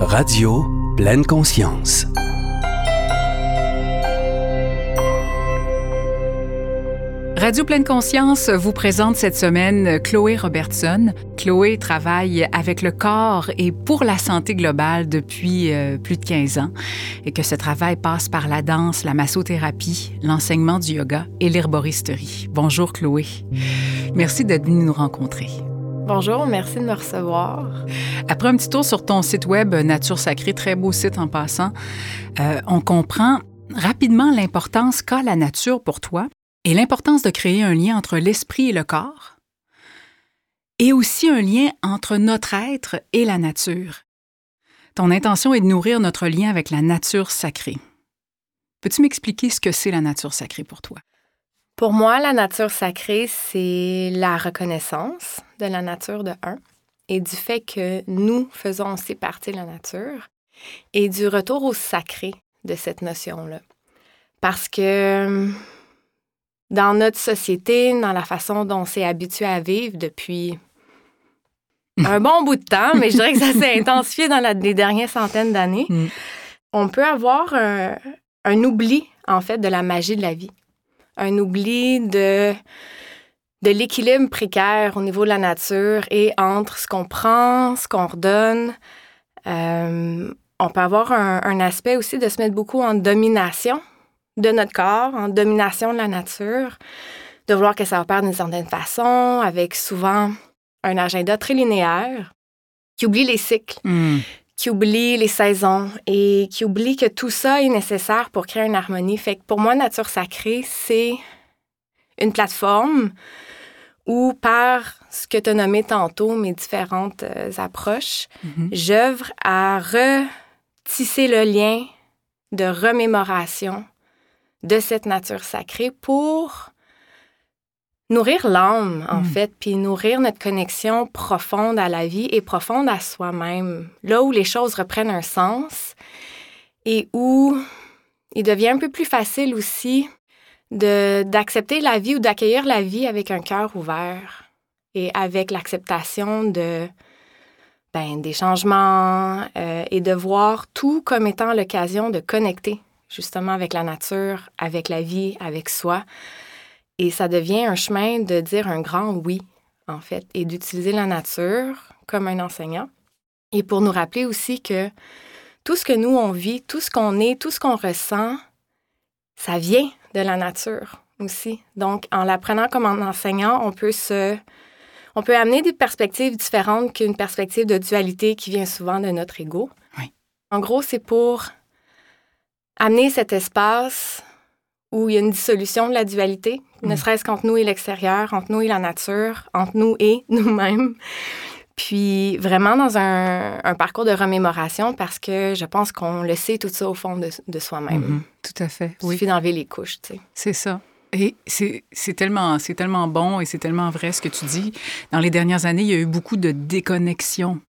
Radio Pleine Conscience. Radio Pleine Conscience vous présente cette semaine Chloé Robertson. Chloé travaille avec le corps et pour la santé globale depuis euh, plus de 15 ans et que ce travail passe par la danse, la massothérapie, l'enseignement du yoga et l'herboristerie. Bonjour Chloé. Merci d'être venue nous rencontrer. Bonjour, merci de me recevoir. Après un petit tour sur ton site web Nature Sacrée, très beau site en passant, euh, on comprend rapidement l'importance qu'a la nature pour toi et l'importance de créer un lien entre l'esprit et le corps, et aussi un lien entre notre être et la nature. Ton intention est de nourrir notre lien avec la nature sacrée. Peux-tu m'expliquer ce que c'est la nature sacrée pour toi? Pour moi, la nature sacrée, c'est la reconnaissance de la nature de un et du fait que nous faisons aussi partie de la nature et du retour au sacré de cette notion-là. Parce que dans notre société, dans la façon dont on s'est habitué à vivre depuis un bon bout de temps, mais je dirais que ça s'est intensifié dans les dernières centaines d'années, mm. on peut avoir un oubli, en fait, de la magie de la vie un oubli de, de l'équilibre précaire au niveau de la nature et entre ce qu'on prend, ce qu'on redonne. Euh, on peut avoir un, aspect aussi de se mettre beaucoup en domination de notre corps, en domination de la nature, de vouloir que ça opère d'une certaine façon, avec souvent un agenda très linéaire qui oublie les cycles, hmm qui oublie les saisons et qui oublie que tout ça est nécessaire pour créer une harmonie. Fait que pour moi, Nature Sacrée, c'est une plateforme où, par ce que tu as nommé tantôt, mes différentes euh, approches, mm-hmm. j'œuvre à retisser le lien de remémoration de cette nature sacrée pour nourrir l'âme, en hmm. fait, puis nourrir notre connexion profonde à la vie et profonde à soi-même. Là où les choses reprennent un sens et où il devient un peu plus facile aussi d'accepter la vie ou d'accueillir la vie avec un cœur ouvert et avec l'acceptation de ben, des changements euh, et de voir tout comme étant l'occasion de connecter justement avec la nature, avec la vie, avec soi. Et ça devient un chemin de dire un grand oui, en fait, et d'utiliser la nature comme un enseignant. Et pour nous rappeler aussi que tout ce que nous, on vit, tout ce qu'on est, tout ce qu'on ressent, ça vient de la nature aussi. Donc, en l'apprenant comme un enseignant, on peut se... On peut amener des perspectives différentes qu'une perspective de dualité qui vient souvent de notre ego. Oui. En gros, c'est pour amener cet espace où il y a une dissolution de la dualité, ne mm. serait-ce qu'entre nous et l'extérieur, entre nous et la nature, entre nous et nous-mêmes. Puis vraiment dans un, parcours de remémoration parce que je pense qu'on le sait tout ça au fond de, soi-même. Mm-hmm. Tout à fait. Il suffit d'enlever les couches, tu sais. C'est ça. Et c'est tellement, tellement bon et c'est tellement vrai ce que tu dis. Dans les dernières années, il y a eu beaucoup de déconnexion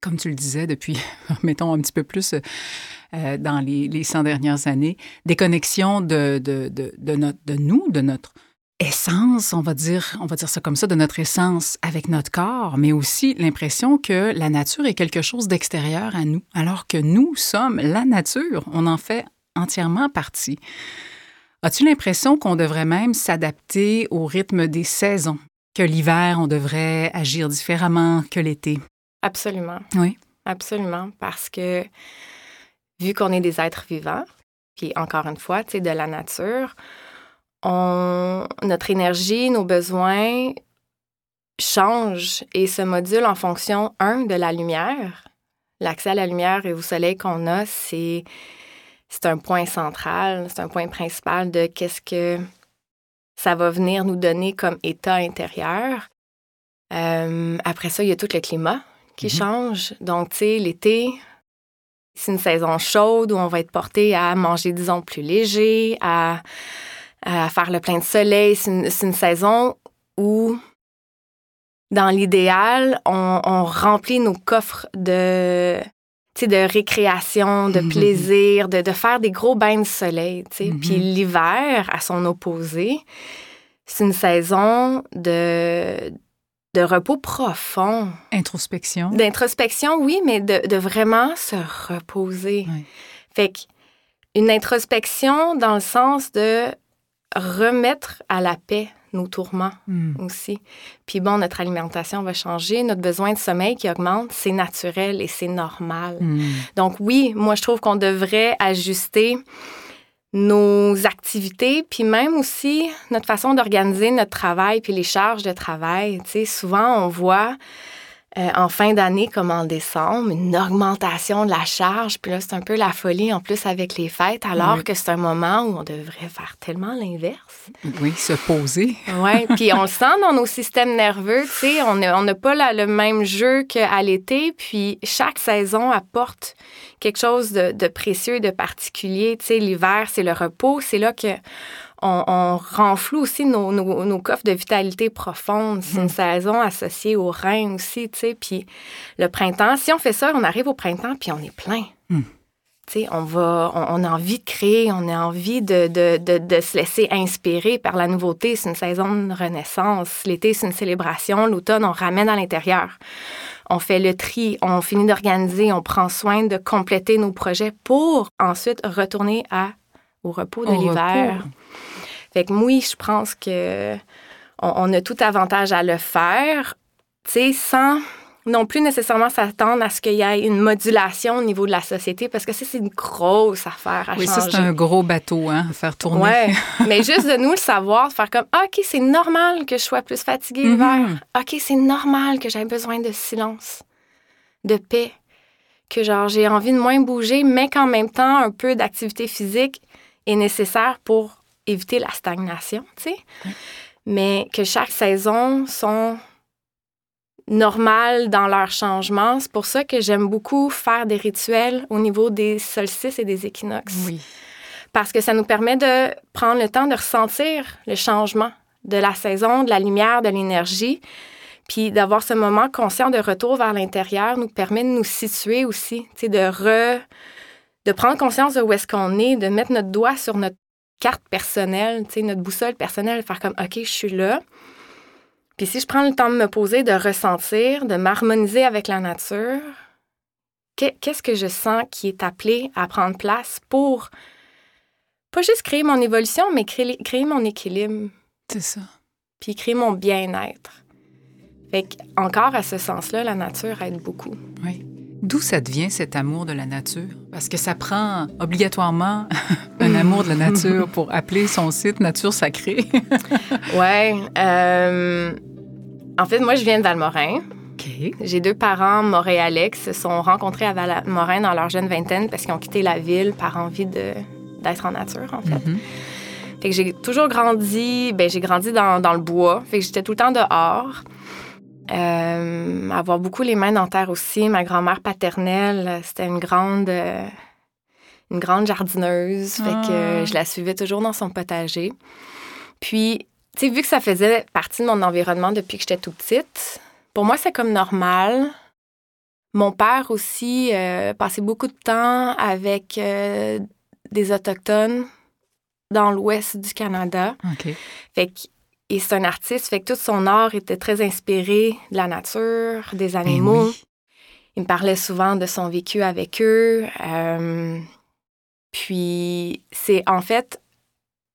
comme tu le disais, depuis, mettons, un petit peu plus euh, dans les, les 100 dernières années, des connexions de, de, de, de, notre, de nous, de notre essence, on va dire, on va dire ça comme ça, de notre essence avec notre corps, mais aussi l'impression que la nature est quelque chose d'extérieur à nous, alors que nous sommes la nature, on en fait entièrement partie. As-tu l'impression qu'on devrait même s'adapter au rythme des saisons, que l'hiver, on devrait agir différemment que l'été? Absolument. Oui. Absolument. Parce que vu qu'on est des êtres vivants, puis encore une fois, tu sais, de la nature, on, notre énergie, nos besoins changent et se modulent en fonction, un, de la lumière. L'accès à la lumière et au soleil qu'on a, c'est, c'est un point central, c'est un point principal de qu'est-ce que ça va venir nous donner comme état intérieur. Euh, après ça, il y a tout le climat qui mhm. change. Donc, tu sais, l'été, c'est une saison chaude où on va être porté à manger, disons, plus léger, à, faire le plein de soleil. C'est une, saison où, dans l'idéal, on, remplit nos coffres de, de récréation, de mhm. plaisir, de, faire des gros bains de soleil. Puis mhm. l'hiver, à son opposé, c'est une saison de, de repos profond. Introspection. D'introspection, oui, mais de, de vraiment se reposer. Oui. Fait une introspection dans le sens de remettre à la paix nos tourments Hmm. aussi. Puis bon, notre alimentation va changer, notre besoin de sommeil qui augmente, c'est naturel et c'est normal. Hmm. Donc oui, moi je trouve qu'on devrait ajuster nos activités, puis même aussi notre façon d'organiser notre travail, puis les charges de travail. Tu sais, souvent on voit euh, en fin d'année comme en décembre une augmentation de la charge, puis là c'est un peu la folie en plus avec les fêtes, alors Oui. que c'est un moment où on devrait faire tellement l'inverse. Oui, se poser. Oui, puis on le sent dans nos systèmes nerveux, tu sais, on n'a pas la- le même jeu qu'à l'été, puis chaque saison apporte quelque chose de, de précieux de particulier. Tu sais, l'hiver, c'est le repos, c'est là que on, on renfloue aussi nos, nos- nos coffres de vitalité profonde. C'est une saison associée au rein aussi, tu sais, puis le printemps, si on fait ça, on arrive au printemps, puis on est plein. Hmm. Tu sais, on, va, on, on a envie de créer, on a envie de, de, de, de se laisser inspirer par la nouveauté. C'est une saison de renaissance. L'été, c'est une célébration. L'automne, on ramène à l'intérieur. On fait le tri, on finit d'organiser, on prend soin de compléter nos projets pour ensuite retourner à, au repos de l'hiver. Fait que oui, je pense que on, on a tout avantage à le faire, tu sais, sans non plus nécessairement s'attendre à ce qu'il y ait une modulation au niveau de la société, parce que ça, c'est une grosse affaire à Oui, ça, changer. c'est un gros bateau hein, à faire tourner. Ouais, mais juste de nous le savoir, de faire comme OK, c'est normal que je sois plus fatiguée Mhm. l'hiver. OK, c'est normal que j'aie besoin de silence, de paix, que genre j'ai envie de moins bouger, mais qu'en même temps, un peu d'activité physique est nécessaire pour éviter la stagnation, tu sais. Mais que chaque saison sont normales dans leur changement. C'est pour ça que j'aime beaucoup faire des rituels au niveau des solstices et des équinoxes Oui. parce que ça nous permet de prendre le temps de ressentir le changement de la saison, de la lumière, de l'énergie. Puis d'avoir ce moment conscient de retour vers l'intérieur nous permet de nous situer aussi, tu sais, de re, de prendre conscience de où est-ce qu'on est, de mettre notre doigt sur notre carte personnelle, tu sais, notre boussole personnelle, faire comme, OK, je suis là. Puis si je prends le temps de me poser, de ressentir, de m'harmoniser avec la nature, que- qu'est-ce que je sens qui est appelé à prendre place pour pas juste créer mon évolution, mais créer, créer mon équilibre, C'est ça. puis créer mon bien-être. Fait encore à ce sens-là, la nature aide beaucoup. Oui. D'où ça devient cet amour de la nature? Parce que ça prend obligatoirement un amour de la nature pour appeler son site Nature Sacrée. Ouais. euh, en fait, moi, je viens de Valmorin. OK. J'ai deux parents montréalais qui se sont rencontrés à Valmorin dans leur jeune vingtaine parce qu'ils ont quitté la ville par envie de d'être en nature, en fait. Mhm. Fait que j'ai toujours grandi, ben j'ai grandi dans, dans le bois. Fait que j'étais tout le temps dehors. Euh, avoir beaucoup les mains dans terre aussi. Ma grand-mère paternelle, euh, c'était une grande, euh, une grande jardineuse. Fait que Ah. je la suivais toujours dans son potager. Puis, tu sais, vu que ça faisait partie de mon environnement depuis que j'étais tout petite, pour moi, c'est comme normal. Mon père aussi euh, passait beaucoup de temps avec des Autochtones dans l'ouest du Canada. Fait que, et c'est un artiste, fait que tout son art était très inspiré de la nature, des Ben animaux. oui. Il me parlait souvent de son vécu avec eux. Euh, puis c'est en fait,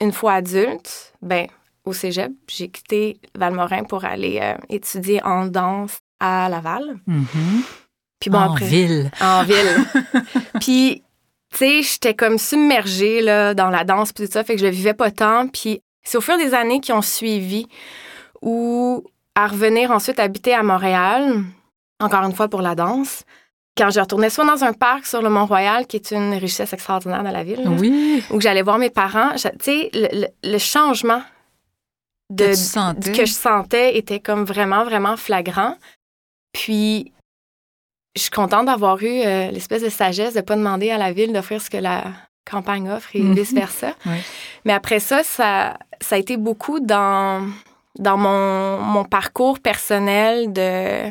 une fois adulte, ben, au cégep, j'ai quitté Valmorin pour aller euh, étudier en danse à Laval. Mhm. Puis bon, en après, ville. en ville. puis, tu sais, j'étais comme submergée là, dans la danse, puis tout ça, fait que je le vivais pas tant. Puis c'est au fur des années qui ont suivi où, à revenir ensuite habiter à Montréal, encore une fois pour la danse, quand je retournais soit dans un parc sur le Mont-Royal, qui est une richesse extraordinaire de la ville, Oui. ou que j'allais voir mes parents, tu sais, le, le- le changement de, Que je sentais était comme vraiment, vraiment flagrant. Puis, je suis contente d'avoir eu euh, l'espèce de sagesse de ne pas demander à la ville d'offrir ce que la campagne offre et Mhm. vice-versa. Oui. Mais après ça, ça, ça a été beaucoup dans, dans mon, mon parcours personnel de,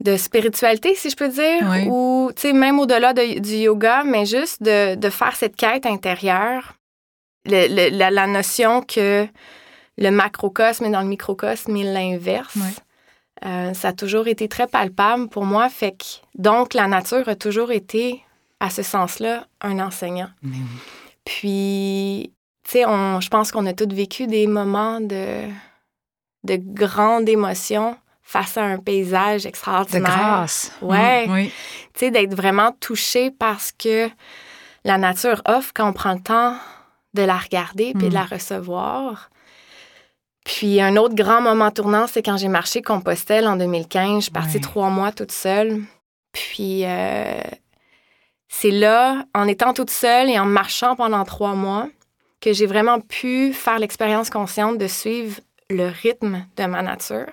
de spiritualité, si je peux dire, Oui. ou, même au-delà de- du yoga, mais juste de, de faire cette quête intérieure. Le- le- la, la notion que le macrocosme et dans le microcosme et l'inverse. Euh, ça a toujours été très palpable pour moi. Fait que, donc, la nature a toujours été, à ce sens-là, un enseignant. Puis, tu sais, je pense qu'on a tous vécu des moments de, de grande émotion face à un paysage extraordinaire. De grâce. Ouais. oui. Tu sais, d'être vraiment touché parce que la nature offre quand on prend le temps de la regarder puis de la recevoir. Puis un autre grand moment tournant, c'est quand j'ai marché Compostelle en 2015. Je suis partie trois mois toute seule. Puis euh, c'est là, en étant toute seule et en marchant pendant trois mois, que j'ai vraiment pu faire l'expérience consciente de suivre le rythme de ma nature.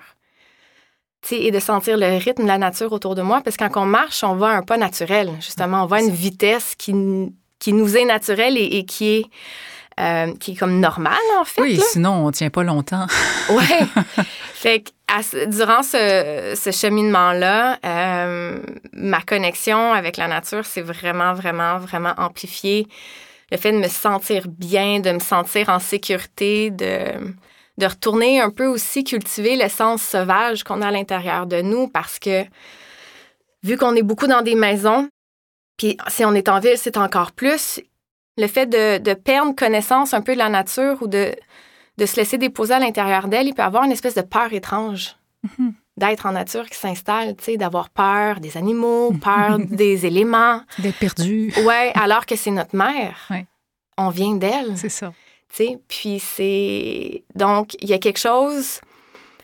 et de sentir le rythme de la nature autour de moi. Parce que quand on marche, on va à un pas naturel. Justement, on va à une vitesse qui, qui nous est naturelle et qui est euh, qui est comme normal, en fait. Oui, sinon, on tient pas longtemps. oui. Fait que durant ce, ce cheminement-là, euh, ma connexion avec la nature s'est vraiment, vraiment, vraiment amplifiée. Le fait de me sentir bien, de me sentir en sécurité, de, de retourner un peu aussi cultiver l'essence sauvage qu'on a à l'intérieur de nous parce que vu qu'on est beaucoup dans des maisons, puis si on est en ville, c'est encore plus, le fait de, perdre connaissance un peu de la nature ou de, de se laisser déposer à l'intérieur d'elle, il peut avoir une espèce de peur étrange mm-hmm. D'être en nature qui s'installe, tu sais, d'avoir peur des animaux, peur des éléments. D'être perdu. Ouais, alors que c'est notre mère. On vient d'elle. C'est ça. Tu sais, puis c'est... Donc, il y a quelque chose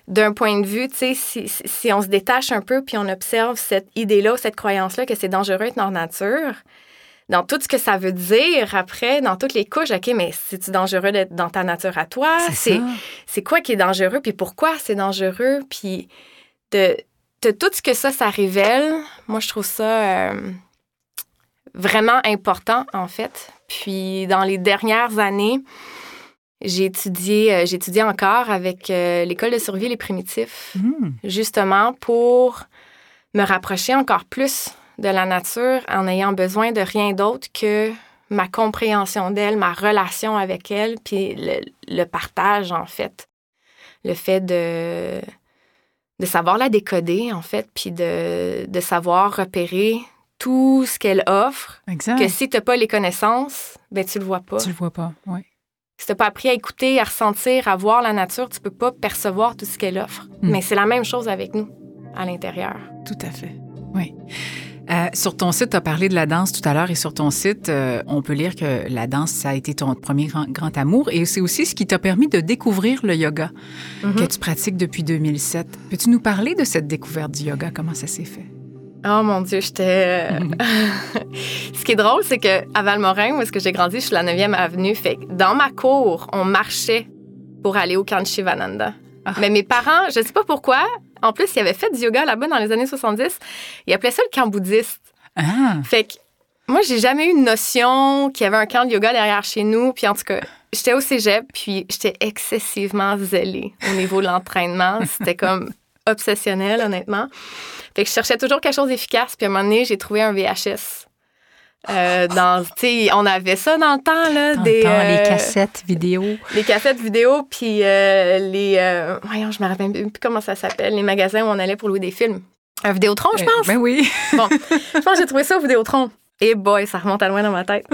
d'un point de vue, tu sais, si, si, on se détache un peu puis on observe cette idée-là, cette croyance-là que c'est dangereux d'être en nature, dans tout ce que ça veut dire après, dans toutes les couches, OK, mais c'est-tu dangereux d'être dans ta nature à toi? C'est quoi qui est dangereux, puis pourquoi c'est dangereux? Puis de, tout ce que ça, ça révèle, moi, je trouve ça euh, vraiment important, en fait. Puis dans les dernières années, j'ai étudié, euh, étudié encore avec euh, l'école de survie les primitifs, mmh. justement pour me rapprocher encore plus de la nature en ayant besoin de rien d'autre que ma compréhension d'elle, ma relation avec elle, puis le, partage, en fait. Le fait de, de savoir la décoder, en fait, puis de, de savoir repérer tout ce qu'elle offre. Exact. Que si tu n'as pas les connaissances, ben tu le vois pas. Tu le vois pas, oui. Si tu n'as pas appris à écouter, à ressentir, à voir la nature, tu peux pas percevoir tout ce qu'elle offre. Hmm. Mais c'est la même chose avec nous, à l'intérieur. Tout à fait, oui. Euh, sur ton site, tu as parlé de la danse tout à l'heure et sur ton site, euh, on peut lire que la danse, ça a été ton premier grand, amour et c'est aussi ce qui t'a permis de découvrir le yoga mm-hmm. que tu pratiques depuis 2007. Peux-tu nous parler de cette découverte du yoga? Comment ça s'est fait? Oh mon Dieu, j'étais. Ce qui est drôle, c'est que à Valmorin, où est-ce que j'ai grandi, je suis la 9e avenue. Fait dans ma cour, on marchait pour aller au Kanchivananda. Ah. Mais mes parents, je ne sais pas pourquoi, en plus, ils avaient fait du yoga là-bas dans les années 70. Ils appelaient ça le camp bouddhiste. Ah. Fait que moi, j'ai jamais eu une notion qu'il y avait un camp de yoga derrière chez nous. Puis en tout cas, j'étais au cégep, puis j'étais excessivement zélée au niveau de l'entraînement. C'était comme obsessionnel, honnêtement. Fait que je cherchais toujours quelque chose d'efficace. Puis à un moment donné, j'ai trouvé un VHS euh, dans, on avait ça dans le temps, là, des, les euh, cassettes vidéo. Les cassettes vidéo, puis euh, les... voyons, je me rappelle plus comment ça s'appelle, les magasins où on allait pour louer des films. Un Vidéotron, je pense? Ben oui. bon, je pense que j'ai trouvé ça au Vidéotron. Et boy, ça remonte à loin dans ma tête.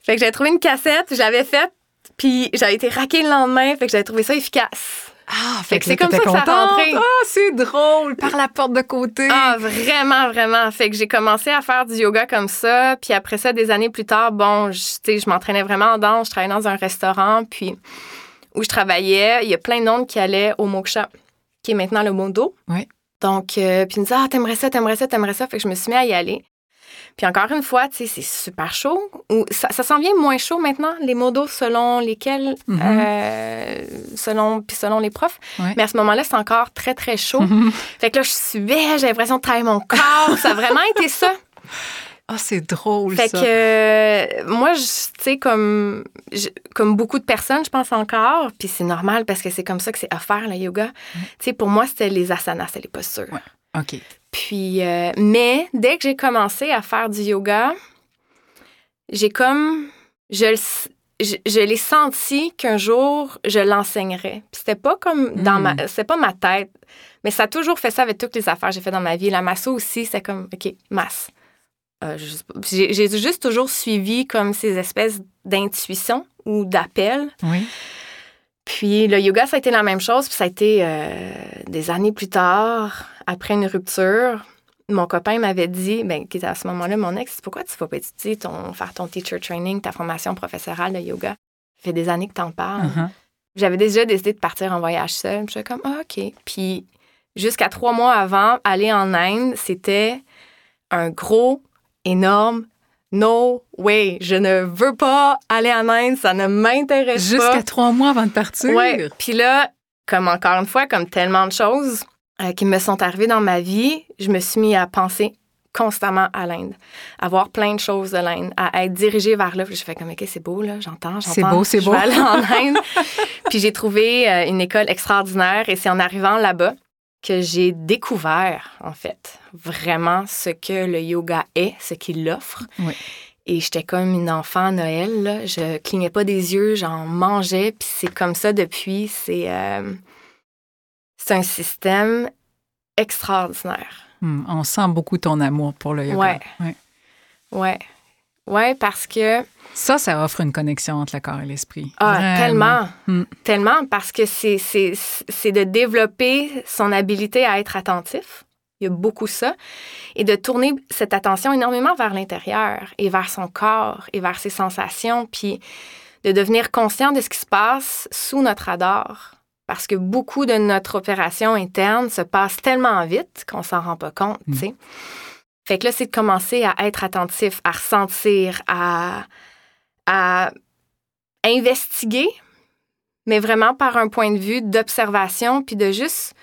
fait que j'avais trouvé une cassette, j'avais fait, puis j'avais été raquée le lendemain, fait que j'avais trouvé ça efficace. Ah, fait, que c'est comme ça que ça rentré. Ah, c'est drôle, par la porte de côté. Ah, vraiment, vraiment. Fait que j'ai commencé à faire du yoga comme ça. Puis après ça, des années plus tard, bon, je, je m'entraînais vraiment en danse. Je travaillais dans un restaurant. Puis où je travaillais, il y a plein de monde qui allaient au Moksha, qui est maintenant le Mondo. Oui. Donc, euh, puis ils me disaient, ah, t'aimerais ça, t'aimerais ça, t'aimerais ça. Fait que je me suis mis à y aller. Puis encore une fois, tu sais, c'est super chaud. Ou ça, ça s'en vient moins chaud maintenant, les modos selon lesquels, mm-hmm. euh, selon, puis selon les profs. Mais à ce moment-là, c'est encore très, très chaud. Mm-hmm. Fait que là, je suais, j'ai l'impression de travailler mon corps. ça a vraiment été ça. Ah, c'est drôle, fait ça. que euh, moi, tu sais, comme, comme beaucoup de personnes, je pense encore, puis c'est normal parce que c'est comme ça que c'est offert, le yoga. Tu sais, pour moi, c'était les asanas, c'était les postures. OK. Puis, euh, mais dès que j'ai commencé à faire du yoga, j'ai comme, je je, je l'ai senti qu'un jour, je l'enseignerais. Puis c'était pas comme dans ma... C'était pas ma tête, mais ça a toujours fait ça avec toutes les affaires que j'ai fait dans ma vie. La masso aussi, c'est comme, OK, masse. Euh, j'ai juste toujours suivi comme ces espèces d'intuition ou d'appel. Oui. Puis le yoga, ça a été la même chose. Puis ça a été euh, des années plus tard, après une rupture. Mon copain m'avait dit, ben, qui était à ce moment-là mon ex, pourquoi tu ne vas pas étudier ton, faire ton teacher training, ta formation professorale de yoga? Ça fait des années que tu en parles. Uh-huh. J'avais déjà décidé de partir en voyage seule. J'étais comme, ah, OK. Puis jusqu'à trois mois avant, aller en Inde, c'était un gros, énorme no way. Je ne veux pas aller en Inde, ça ne m'intéresse pas. Jusqu'à trois mois avant de partir? Ouais. Puis là, comme encore une fois, comme tellement de choses euh, qui me sont arrivées dans ma vie, je me suis mis à penser constamment à l'Inde, à voir plein de choses de l'Inde, à être dirigée vers là. Puis je fais comme, OK, c'est beau, là, j'entends, j'entends. C'est beau, c'est je beau. vais aller en Inde. Puis j'ai trouvé euh, une école extraordinaire et c'est en arrivant là-bas que j'ai découvert, en fait, vraiment ce que le yoga est, ce qu'il offre. Oui. Et j'étais comme une enfant à Noël. Là. Je clignais pas des yeux, j'en mangeais. Puis c'est comme ça depuis. C'est euh, c'est un système extraordinaire. Hmm, on sent beaucoup ton amour pour le yoga. Ouais. Ouais. Ouais. Ouais, parce que. Ça, ça offre une connexion entre le corps et l'esprit. Ah, Vraiment. tellement. Mm. Tellement, parce que c'est de développer son habilité à être attentif. Il y a beaucoup ça. Et de tourner cette attention énormément vers l'intérieur et vers son corps et vers ses sensations, puis de devenir conscient de ce qui se passe sous notre radar. Parce que beaucoup de notre opération interne se passe tellement vite qu'on s'en rend pas compte, tu sais. Fait que là, c'est de commencer à être attentif, à ressentir, à, à investiguer, mais vraiment par un point de vue d'observation, puis de juste,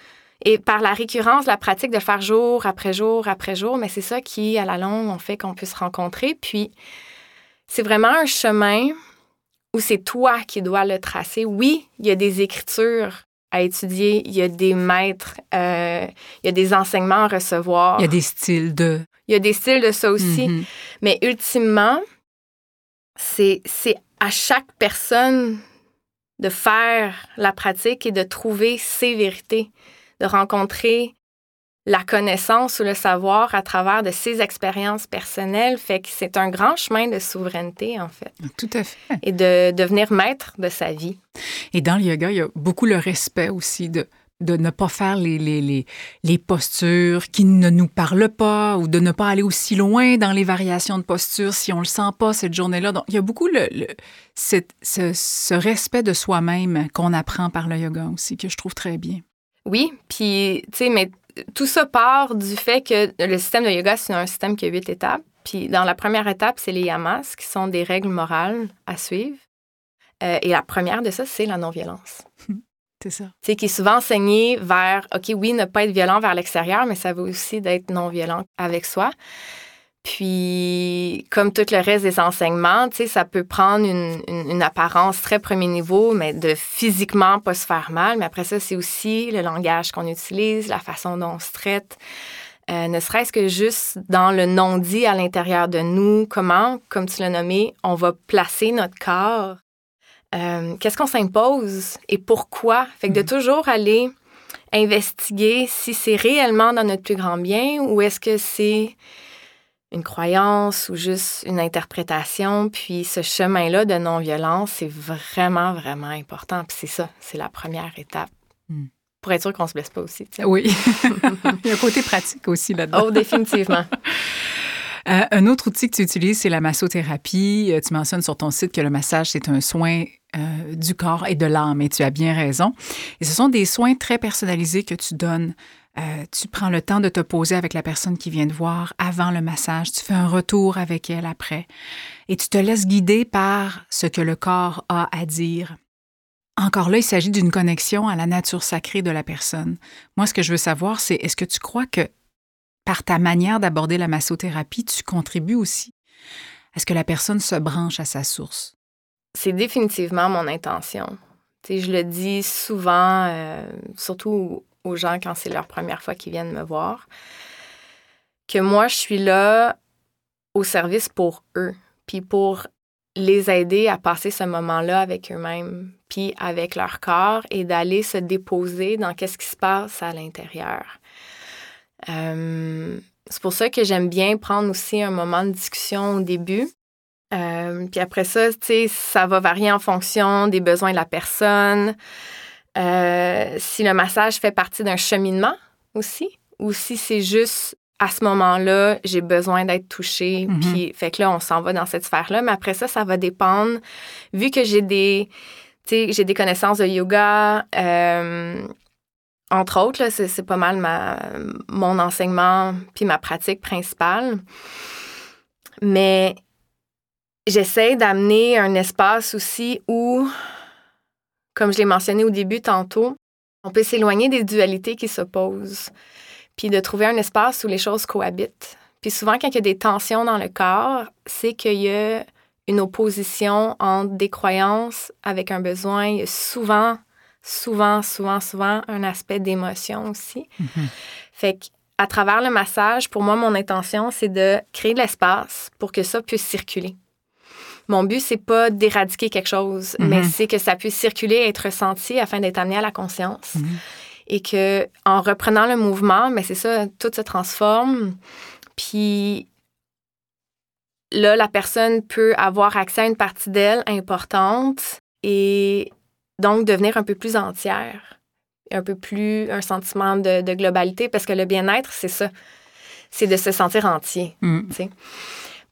et par la récurrence, la pratique de faire jour après jour après jour, mais c'est ça qui, à la longue, on fait qu'on puisse rencontrer. Puis, c'est vraiment un chemin où c'est toi qui dois le tracer. Oui, il y a des écritures à étudier, il y a des maîtres, euh, il y a des enseignements à recevoir. Il y a des styles de. Il y a des styles de ça aussi. Mhm. Mais ultimement, c'est c'est à chaque personne de faire la pratique et de trouver ses vérités, de rencontrer la connaissance ou le savoir à travers de ses expériences personnelles. Fait que c'est un grand chemin de souveraineté, en fait, Tout à fait. et de devenir maître de sa vie. Et dans le yoga, il y a beaucoup le respect aussi de, de ne pas faire les, les, les, les postures qui ne nous parlent pas ou de ne pas aller aussi loin dans les variations de posture si on le sent pas cette journée-là. Donc, il y a beaucoup le, le- cette- ce, ce respect de soi-même qu'on apprend par le yoga aussi, que je trouve très bien. Oui, puis, tu sais, mais tout ça part du fait que le système de yoga, c'est un système qui a huit étapes. Puis, dans la première étape, c'est les yamas, qui sont des règles morales à suivre. Euh, et la première de ça, c'est la non-violence. C'est ça. Sais, qui est souvent enseignée vers, OK, oui, ne pas être violent vers l'extérieur, mais ça veut aussi d'être non-violent avec soi. Puis, comme tout le reste des enseignements, tu sais, ça peut prendre une, une- une apparence très premier niveau, mais de physiquement pas se faire mal. Mais après ça, c'est aussi le langage qu'on utilise, la façon dont on se traite. Euh, ne serait-ce que juste dans le non-dit à l'intérieur de nous, comment, comme tu l'as nommé, on va placer notre corps. Euh, Qu'est-ce qu'on s'impose et pourquoi? Fait que de toujours aller investiguer si c'est réellement dans notre plus grand bien ou est-ce que c'est une croyance ou juste une interprétation. Puis ce chemin-là de non-violence, c'est vraiment, vraiment important. Puis c'est ça, c'est la première étape. Hmm. Pour être sûr qu'on se blesse pas aussi. Oui. il y a un côté pratique aussi là-dedans. Oh, définitivement. Euh, un autre outil que tu utilises, c'est la massothérapie. Euh, tu mentionnes sur ton site que le massage, c'est un soin euh, du corps et de l'âme, et tu as bien raison. Et ce sont des soins très personnalisés que tu donnes. Euh, tu prends le temps de te poser avec la personne qui vient te voir avant le massage. Tu fais un retour avec elle après. Et tu te laisses guider par ce que le corps a à dire. Encore là, il s'agit d'une connexion à la nature sacrée de la personne. Moi, ce que je veux savoir, c'est est-ce que tu crois que par ta manière d'aborder la massothérapie, tu contribues aussi à ce que la personne se branche à sa source? c'est définitivement mon intention. Je le dis souvent, euh, surtout aux gens quand c'est leur première fois qu'ils viennent me voir, que moi, je suis là au service pour eux, puis pour les aider à passer ce moment-là avec eux-mêmes, puis avec leur corps, et d'aller se déposer dans qu'est-ce qui se passe à l'intérieur. Euh, c'est pour ça que j'aime bien prendre aussi un moment de discussion au début. Euh, puis après ça, tu sais, ça va varier en fonction des besoins de la personne. Euh, si le massage fait partie d'un cheminement aussi, ou si c'est juste à ce moment-là, j'ai besoin d'être touchée. Mhm. Puis, fait que là, on s'en va dans cette sphère-là. Mais après ça, ça va dépendre. Vu que j'ai des, j'ai des connaissances de yoga, euh, entre autres, c'est pas mal ma, mon enseignement puis ma pratique principale. Mais j'essaie d'amener un espace aussi où, comme je l'ai mentionné au début tantôt, on peut s'éloigner des dualités qui s'opposent, puis de trouver un espace où les choses cohabitent. Puis souvent, quand il y a des tensions dans le corps, c'est qu'il y a une opposition entre des croyances avec un besoin. Il y a souvent, souvent, souvent, souvent un aspect d'émotion aussi. Mhm. Fait que à travers le massage, pour moi, mon intention, c'est de créer de l'espace pour que ça puisse circuler. Mon but, c'est pas d'éradiquer quelque chose, Mhm. mais c'est que ça puisse circuler et être ressenti afin d'être amené à la conscience. Mhm. Et que en reprenant le mouvement, mais c'est ça, tout se transforme. Puis là, la personne peut avoir accès à une partie d'elle importante et donc devenir un peu plus entière, un peu plus un sentiment de, de globalité, parce que le bien-être, c'est ça, c'est de se sentir entier. Mm.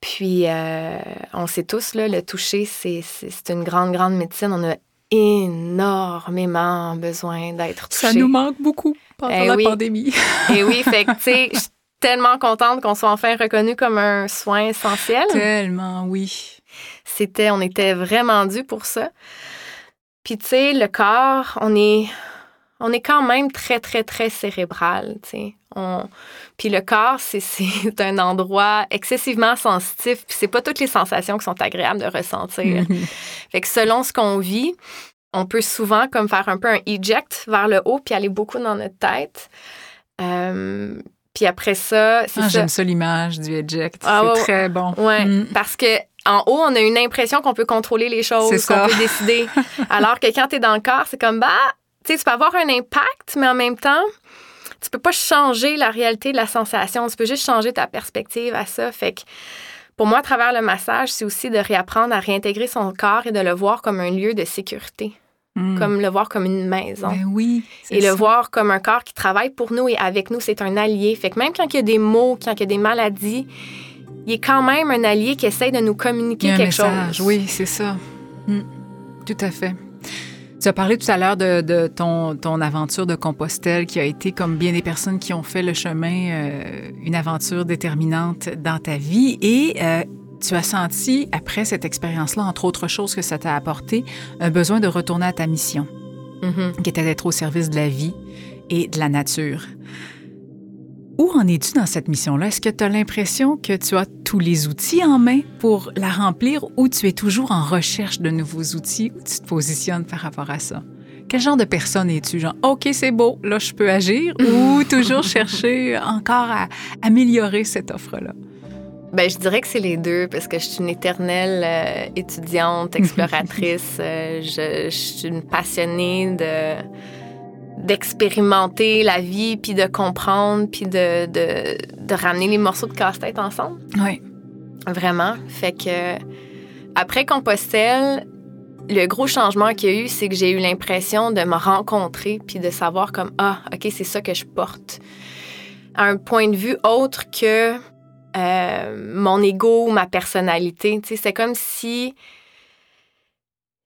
Puis, euh, on sait tous, là, le toucher, c'est, une grande, grande médecine. On a énormément besoin d'être touché. Ça nous manque beaucoup pendant Eh la oui. pandémie. Et oui, fait que, tu sais, je suis tellement contente qu'on soit enfin reconnu comme un soin essentiel. Tellement, oui. C'était, on était vraiment dû pour ça. Puis, tu sais, le corps, on est, on est quand même très, très, très cérébral. On... Puis le corps, c'est, un endroit excessivement sensitif. Puis c'est pas toutes les sensations qui sont agréables de ressentir. Fait que selon ce qu'on vit, on peut souvent comme faire un peu un eject vers le haut puis aller beaucoup dans notre tête. Euh, puis après ça, c'est Ah. J'aime ça l'image du eject. Ah, c'est ouais, très bon. Ouais, Mm. parce que en haut, on a une impression qu'on peut contrôler les choses, qu'on peut décider. Alors que quand tu es dans le corps, c'est comme bah, tu peux avoir un impact, mais en même temps, tu peux pas changer la réalité de la sensation, tu peux juste changer ta perspective à ça. Fait que pour moi, à travers le massage, c'est aussi de réapprendre à réintégrer son corps et de le voir comme un lieu de sécurité, Mm. comme le voir comme une maison. Ben oui. Et le voir comme un corps qui travaille pour nous et avec nous, c'est un allié. Fait que même quand il y a des maux, quand il y a des maladies, il est quand même un allié qui essaie de nous Il communiquer y a un quelque message. chose. Oui, c'est ça. Mm. Tout à fait. Tu as parlé tout à l'heure de, de ton, ton aventure de Compostelle qui a été, comme bien des personnes qui ont fait le chemin, euh, une aventure déterminante dans ta vie. Et euh, tu as senti, après cette expérience-là, entre autres choses que ça t'a apporté, un besoin de retourner à ta mission, Mhm. qui était d'être au service de la vie et de la nature. Où en es-tu dans cette mission-là? Est-ce que tu as l'impression que tu as tous les outils en main pour la remplir ou tu es toujours en recherche de nouveaux outils? Où tu te positionnes par rapport à ça? Quel genre de personne es-tu? Genre, OK, c'est beau, là, je peux agir ou toujours chercher encore à améliorer cette offre-là? Ben, je dirais que c'est les deux parce que je suis une éternelle euh, étudiante, exploratrice. Euh, je, je suis une passionnée de d'expérimenter la vie, puis de comprendre, puis de, de, de ramener les morceaux de casse-tête ensemble. Oui. Vraiment. Fait que après Compostelle, le gros changement qu'il y a eu, c'est que j'ai eu l'impression de me rencontrer puis de savoir comme ah, OK, c'est ça que je porte. À un point de vue autre que euh, mon ego ou ma personnalité. Tu sais, c'est comme si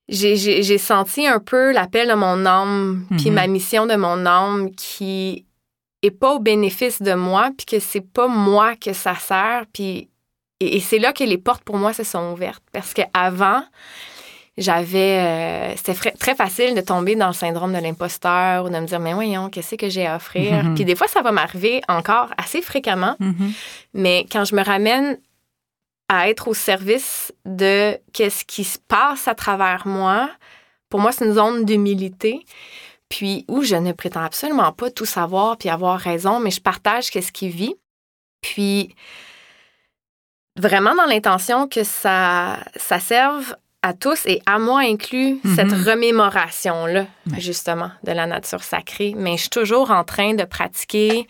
j'ai- senti un peu l'appel de mon âme, puis Mhm. ma mission de mon âme qui est pas au bénéfice de moi, puis que c'est pas moi que ça sert, puis et, et c'est là que les portes pour moi se sont ouvertes parce que avant j'avais euh, c'était très facile de tomber dans le syndrome de l'imposteur ou de me dire mais voyons qu'est-ce que j'ai à offrir? Mhm. puis des fois ça va m'arriver encore assez fréquemment Mhm. mais quand je me ramène à être au service de qu'est-ce qui se passe à travers moi, pour moi, c'est une zone d'humilité. Puis où je ne prétends absolument pas tout savoir puis avoir raison, mais je partage qu'est-ce qui vit. Puis vraiment dans l'intention que ça, ça serve à tous et à moi inclus cette Mhm. remémoration-là, Ouais. justement, de la nature sacrée. Mais je suis toujours en train de pratiquer.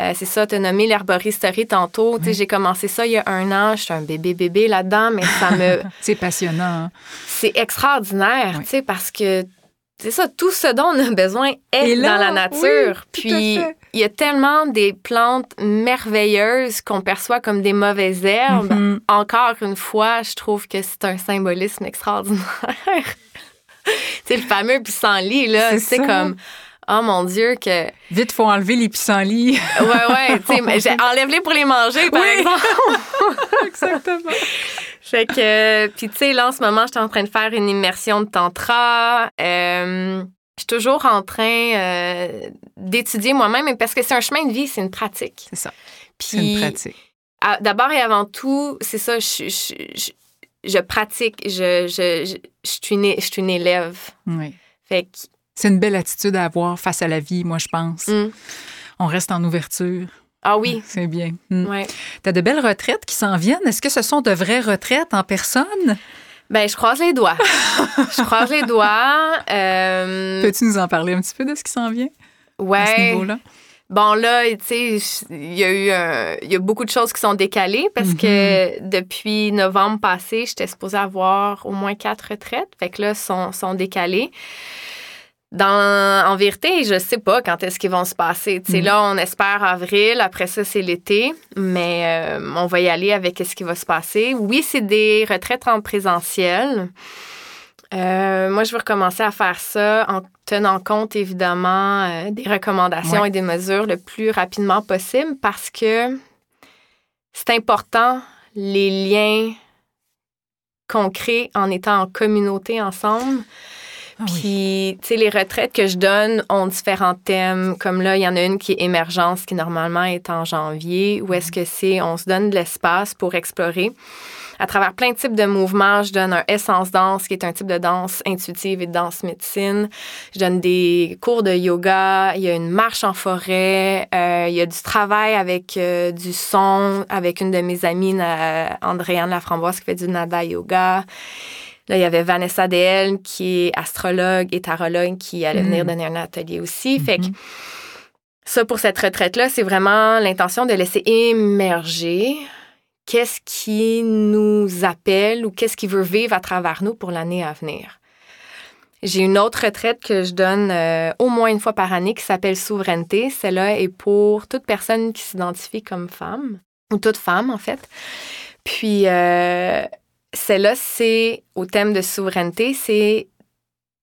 Euh, c'est ça, tu as nommé l'herboristerie tantôt. Tu sais, J'ai commencé ça il y a un an. Je suis un bébé-bébé là-dedans, mais ça me. C'est passionnant. hein? c'est extraordinaire, tu sais, parce que c'est ça, tout ce dont on a besoin est là, dans la nature. oui, Puis il y a tellement des plantes merveilleuses qu'on perçoit comme des mauvaises herbes. Mhm. Encore une fois, je trouve que c'est un symbolisme extraordinaire. c'est le fameux pissenlit, là. C'est comme, oh mon Dieu, que. Vite, faut enlever les pissenlits. Ouais, ouais, enlève-les pour les manger, par Oui. exemple. Exactement. Fait que, puis tu sais, là, en ce moment, je suis en train de faire une immersion de tantra. Euh, je suis toujours en train euh, d'étudier moi-même, parce que c'est un chemin de vie, c'est une pratique. C'est ça. C'est une pratique. d'abord et avant tout, c'est ça, je, je, je, je pratique, je, je, je, je suis une, je suis une élève. Oui. Fait que, C'est une belle attitude à avoir face à la vie, moi, je pense. mm. On reste en ouverture. Ah oui, C'est bien. Mm. ouais. Tu as de belles retraites qui s'en viennent. Est-ce que ce sont de vraies retraites en personne? Ben, je croise les doigts. je croise les doigts. Euh, Peux-tu nous en parler un petit peu de ce qui s'en vient? À ce ouais. niveau-là? Bon, là, tu sais, il y a eu un- il y a beaucoup de choses qui sont décalées parce que depuis novembre passé, j'étais supposée avoir au moins quatre retraites. Fait que là, sont, sont décalées. Dans, en vérité, je sais pas quand est-ce qu'ils vont se passer. Mhm. là, on espère avril. Après ça, c'est l'été. Mais euh, on va y aller avec ce qui va se passer. Oui, c'est des retraites en présentiel. Euh, moi, je veux recommencer à faire ça en tenant compte, évidemment, euh, des recommandations Ouais. et des mesures le plus rapidement possible parce que c'est important, les liens qu'on crée en étant en communauté ensemble. Ah. Puis, tu sais, les retraites que je donne ont différents thèmes. Comme là, il y en a une qui est émergence, qui normalement est en janvier. Où est-ce que c'est, on se donne de l'espace pour explorer. À travers plein de types de mouvements, je donne un essence danse, qui est un type de danse intuitive et de danse médecine. Je donne des cours de yoga. Il y a une marche en forêt. Euh, il y a du travail avec euh, du son, avec une de mes amies, Andréane Laframboise, qui fait du nada yoga. Là, il y avait Vanessa DL, qui est astrologue et tarologue, qui allait venir Mhm. donner un atelier aussi. Fait que Mhm. ça, pour cette retraite-là, c'est vraiment l'intention de laisser émerger qu'est-ce qui nous appelle ou qu'est-ce qui veut vivre à travers nous pour l'année à venir. J'ai une autre retraite que je donne euh, au moins une fois par année qui s'appelle Souveraineté. Celle-là est pour toute personne qui s'identifie comme femme, ou toute femme en fait. Puis euh, celle-là, c'est au thème de souveraineté, c'est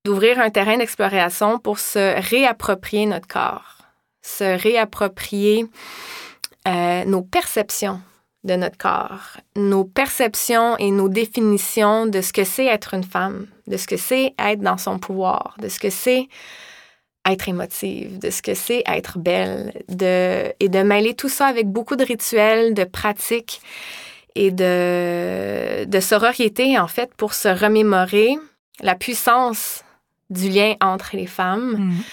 d'ouvrir un terrain d'exploration pour se réapproprier notre corps, se réapproprier euh, nos perceptions de notre corps, nos perceptions et nos définitions de ce que c'est être une femme, de ce que c'est être dans son pouvoir, de ce que c'est être émotive, de ce que c'est être belle, de, et de mêler tout ça avec beaucoup de rituels, de pratiques et de, de sororité, en fait, pour se remémorer la puissance du lien entre les femmes, Mhm.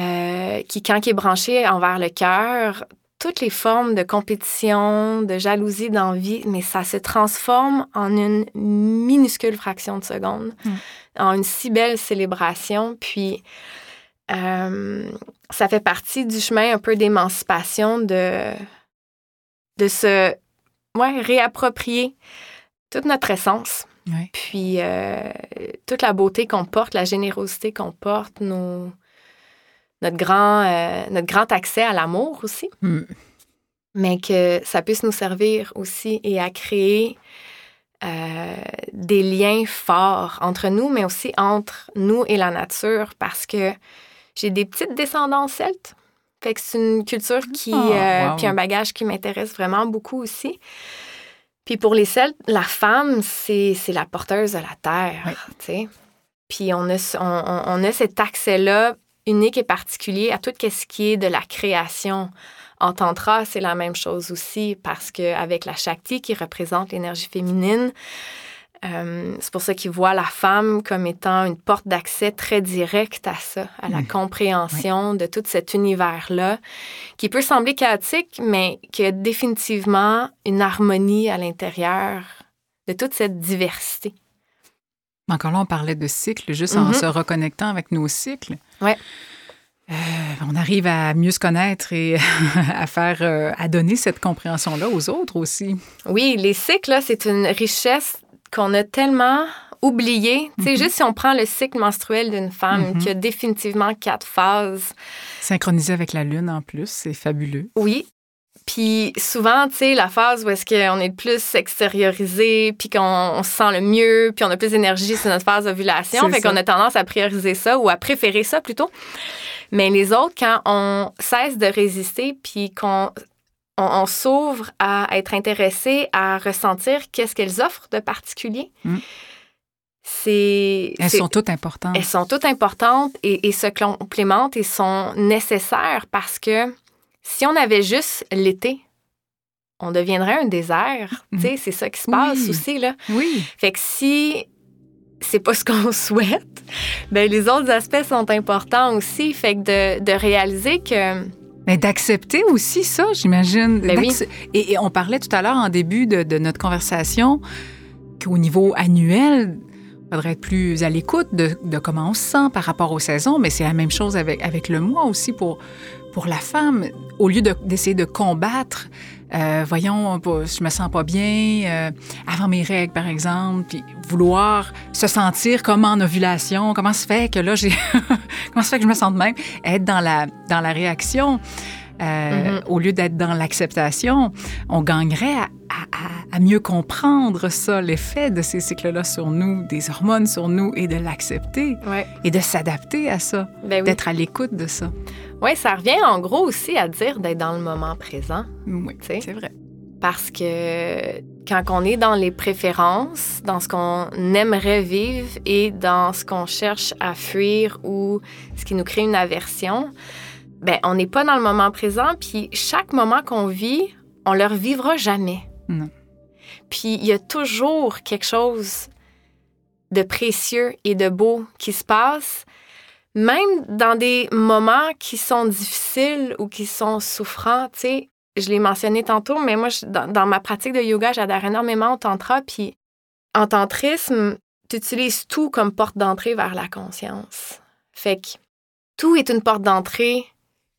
euh, qui, quand il est branché envers le cœur, toutes les formes de compétition, de jalousie, d'envie, mais ça se transforme en une minuscule fraction de seconde, Mm. en une si belle célébration. Puis, euh, ça fait partie du chemin un peu d'émancipation de, de se ouais, réapproprier toute notre essence. Ouais. Puis euh, toute la beauté qu'on porte, la générosité qu'on porte, nos, notre, grand, euh, notre grand accès à l'amour aussi, Mm. mais que ça puisse nous servir aussi et à créer euh, des liens forts entre nous, mais aussi entre nous et la nature, parce que j'ai des petites descendances celtes. Fait que c'est une culture qui, euh, wow. puis un bagage qui m'intéresse vraiment beaucoup aussi. Puis pour les Celtes, la femme, c'est la porteuse de la terre, Oui. tu sais. Puis on a, on, a cet accès-là unique et particulier à tout ce qui est de la création. En tantra, c'est la même chose aussi parce qu'avec la Shakti qui représente l'énergie féminine, Euh, c'est pour ça qu'ils voient la femme comme étant une porte d'accès très directe à ça, à la compréhension de tout cet univers-là, qui peut sembler chaotique, mais qui a définitivement une harmonie à l'intérieur de toute cette diversité. Encore là, on parlait de cycle, juste en Mhm. se reconnectant avec nos cycles. Ouais. Euh, on arrive à mieux se connaître et à faire, euh, à donner cette compréhension-là aux autres aussi. Oui, les cycles, c'est une richesse qu'on a tellement oubliée. Tu sais, Mhm. juste si on prend le cycle menstruel d'une femme Mhm. qui a définitivement quatre phases, Synchronisé avec la lune en plus, c'est fabuleux. oui. Puis souvent, tu sais, la phase où est-ce qu'on est le plus extériorisé, puis qu'on on se sent le mieux, puis on a plus d'énergie, c'est notre phase d'ovulation. C'est Fait qu'on a tendance à prioriser ça ou à préférer ça plutôt. Mais les autres, quand on cesse de résister, puis qu'on on, on s'ouvre à être intéressé, à ressentir qu'est-ce qu'elles offrent de particulier, Mm. c'est... Elles sont toutes importantes. elles sont toutes importantes et, et se complémentent et sont nécessaires parce que si on avait juste l'été, on deviendrait un désert. Sais, c'est ça qui se passe Oui. aussi, là. Oui. Fait que si c'est pas ce qu'on souhaite, ben les autres aspects sont importants aussi. Fait que de, de réaliser que... Mais d'accepter aussi ça, j'imagine. Ben oui. Et, et on parlait tout à l'heure en début de, de notre conversation qu'au niveau annuel, il faudrait être plus à l'écoute de, de comment on se sent par rapport aux saisons, mais c'est la même chose avec, avec le mois aussi pour, pour la femme. Au lieu de- d'essayer de, combattre, euh, voyons, je me sens pas bien, euh, avant mes règles par exemple, puis vouloir se sentir comme en ovulation, comment se fait que là, j'ai. comment se fait que je me de même? Être dans la, dans la réaction. Euh, Mhm. Au lieu d'être dans l'acceptation, on gagnerait à, à- à- à mieux comprendre ça, l'effet de ces cycles-là sur nous, des hormones sur nous, et de l'accepter Ouais. et de s'adapter à ça, Ben oui. d'être à l'écoute de ça. Ouais, ça revient en gros aussi à dire d'être dans le moment présent. Oui, c'est vrai. Parce que quand on est dans les préférences, dans ce qu'on aimerait vivre et dans ce qu'on cherche à fuir ou ce qui nous crée une aversion, ben on n'est pas dans le moment présent. Puis chaque moment qu'on vit, on le revivra jamais. Non. Puis il y a toujours quelque chose de précieux et de beau qui se passe, même dans des moments qui sont difficiles ou qui sont souffrants, tu sais. Je l'ai mentionné tantôt, mais moi, je- dans, dans ma pratique de yoga, j'adhère énormément au tantra. Puis en tantrisme, tu utilises tout comme porte d'entrée vers la conscience. Fait que tout est une porte d'entrée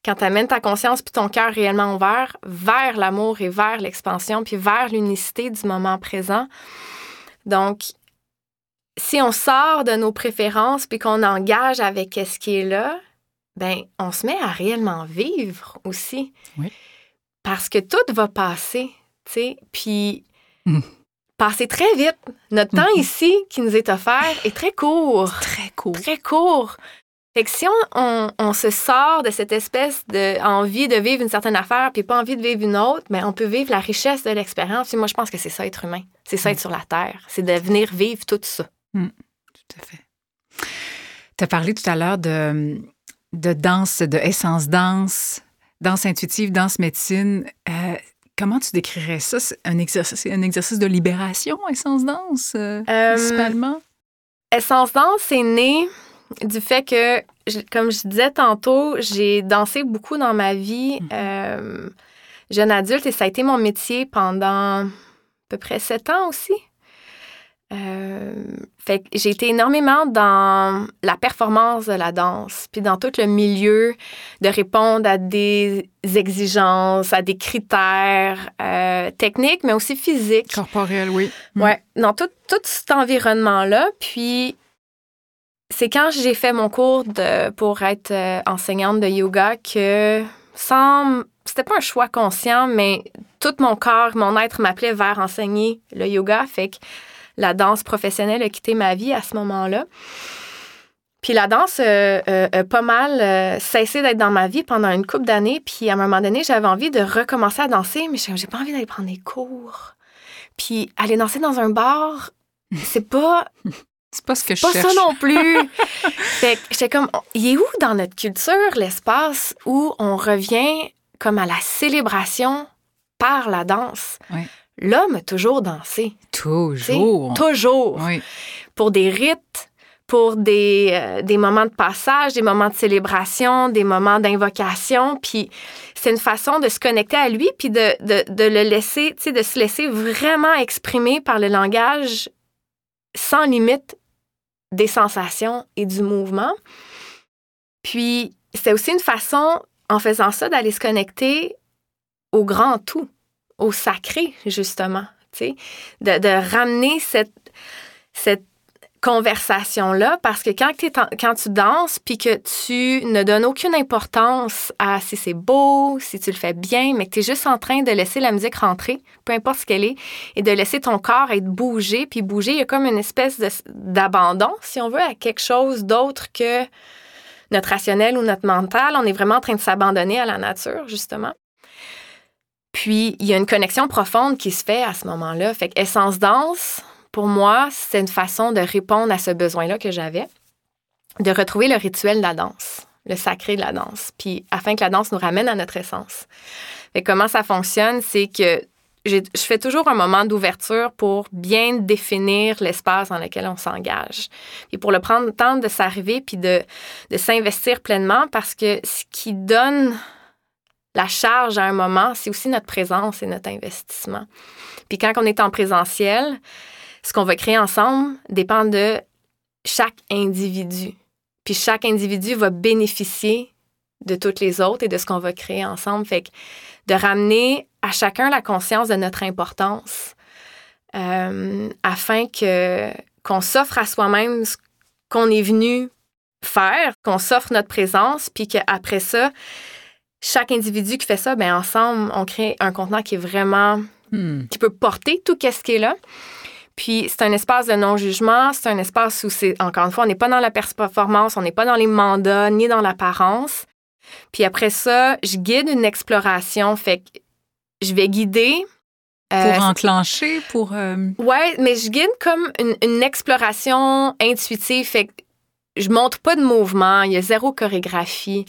quand tu amènes ta conscience puis ton cœur réellement ouvert vers l'amour et vers l'expansion puis vers l'unicité du moment présent. Donc, si on sort de nos préférences puis qu'on engage avec ce qui est là, ben on se met à réellement vivre aussi. Oui. Parce que tout va passer, tu sais, puis Mm. passer très vite. Notre temps Mhm. ici qui nous est offert est très court Très court. très court. Fait que si on, on- on se sort de cette espèce de envie de vivre une certaine affaire puis pas envie de vivre une autre, mais on peut vivre la richesse de l'expérience. Puis moi, je pense que c'est ça être humain. C'est ça être sur la terre. C'est de venir vivre tout ça. Tout à fait. Tu as parlé tout à l'heure de, de danse, de essence danse, danse intuitive, danse médecine. Euh, comment tu décrirais ça? C'est un exercice, c'est un exercice de libération, essence danse, euh, Euh, principalement? Essence Danse, c'est né du fait que, je- comme je disais tantôt, j'ai dansé beaucoup dans ma vie Mhm. euh, jeune adulte et ça a été mon métier pendant à peu près sept ans aussi. Euh, fait que j'ai été énormément dans la performance de la danse, puis dans tout le milieu de répondre à des exigences, à des critères euh, techniques, mais aussi physiques. Corporel, oui. Mm. Ouais, dans tout, tout cet environnement-là. Puis, c'est quand j'ai fait mon cours de, pour être euh, enseignante de yoga que, sans. C'était pas un choix conscient, mais tout mon corps, mon être m'appelait vers enseigner le yoga. Fait que la danse professionnelle a quitté ma vie à ce moment-là. Puis la danse euh, euh, a pas mal euh, cessé d'être dans ma vie pendant une couple d'années. Puis à un moment donné, j'avais envie de recommencer à danser, mais j'ai pas envie d'aller prendre des cours. Puis aller danser dans un bar, c'est pas, C'est pas ce que je pas cherche. ça non plus. fait que j'étais comme, il est où dans notre culture l'espace où on revient comme à la célébration par la danse? L'homme a toujours dansé. Toujours. toujours. Oui. Pour des rites, pour des, euh, des moments de passage, des moments de célébration, des moments d'invocation. Puis c'est une façon de se connecter à lui, puis de, de, de le laisser, tu sais, de se laisser vraiment exprimer par le langage sans limite des sensations et du mouvement. Puis c'est aussi une façon, en faisant ça, d'aller se connecter au grand tout, au sacré, justement. tu sais, De, ramener cette conversation-là parce que quand, quand tu danses puis que tu ne donnes aucune importance à si c'est beau, si tu le fais bien, mais que tu es juste en train de laisser la musique rentrer, peu importe ce qu'elle est, et de laisser ton corps être bougé, puis bouger, il y a comme une espèce d'abandon, si on veut, à quelque chose d'autre que notre rationnel ou notre mental. On est vraiment en train de s'abandonner à la nature, justement. Puis, il y a une connexion profonde qui se fait à ce moment-là. Fait que Essence Danse, pour moi, c'est une façon de répondre à ce besoin-là que j'avais, de retrouver le rituel de la danse, le sacré de la danse, puis afin que la danse nous ramène à notre essence. Et comment ça fonctionne, c'est que je fais toujours un moment d'ouverture pour bien définir l'espace dans lequel on s'engage. Et pour le prendre le temps de s'arriver puis de, de s'investir pleinement parce que ce qui donne la charge à un moment, c'est aussi notre présence et notre investissement. Puis quand on est en présentiel, ce qu'on va créer ensemble dépend de chaque individu. Puis chaque individu va bénéficier de toutes les autres et de ce qu'on va créer ensemble. Fait que de ramener à chacun la conscience de notre importance euh, afin que qu'on s'offre à soi-même ce qu'on est venu faire, qu'on s'offre notre présence, puis qu'après ça, chaque individu qui fait ça, ben ensemble, on crée un contenant qui est vraiment, hmm. qui peut porter tout ce qui est là. Puis c'est un espace de non-jugement, c'est un espace où c'est, encore une fois, on n'est pas dans la performance, on n'est pas dans les mandats, ni dans l'apparence. Puis après ça, je guide une exploration, fait que je vais guider. Euh, pour enclencher, pour... Euh, Ouais, mais je guide comme une, exploration intuitive, fait que je montre pas de mouvement, il y a zéro chorégraphie.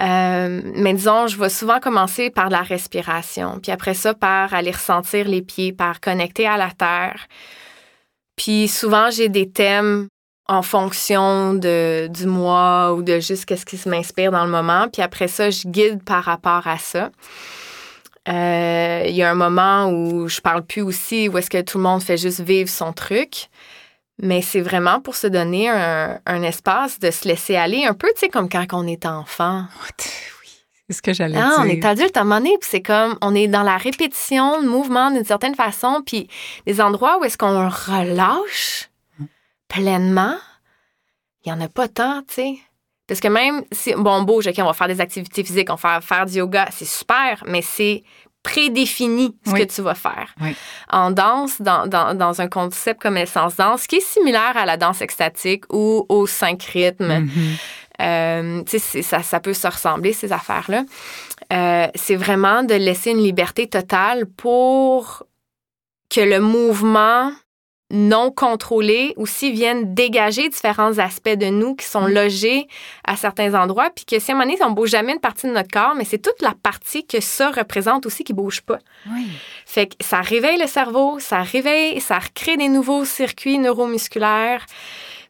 Euh, mais disons, je vais souvent commencer par la respiration, puis après ça, par aller ressentir les pieds, par connecter à la terre. Puis souvent, j'ai des thèmes en fonction de, du mois ou de juste qu'est-ce qui m'inspire dans le moment. Puis après ça, je guide par rapport à ça. Euh, il y a un moment où je parle plus aussi, où est-ce que tout le monde fait juste vivre son truc. Mais c'est vraiment pour se donner un, espace de se laisser aller, un peu, tu sais, comme quand on est enfant. Oui, c'est ce que j'allais ah, dire. On est adulte à un moment donné, puis c'est comme, on est dans la répétition, le mouvement d'une certaine façon, puis les endroits où est-ce qu'on relâche pleinement, il n'y en a pas tant, tu sais. Parce que même si, bon, beau, OK, on va faire des activités physiques, on va faire, du yoga, c'est super, mais c'est prédéfini ce que tu vas faire. En danse, dans, dans, un concept comme Essence Danse, qui est similaire à la danse extatique ou au cinq rythmes, mm-hmm. euh, ça, ça peut se ressembler, ces affaires-là. Euh, c'est vraiment de laisser une liberté totale pour que le mouvement non contrôlés aussi viennent dégager différents aspects de nous qui sont mm. logés à certains endroits, puis que si à un moment donné, on ne bouge jamais une partie de notre corps, mais c'est toute la partie que ça représente aussi qui ne bouge pas. Fait que ça réveille le cerveau, ça réveille, ça recrée des nouveaux circuits neuromusculaires,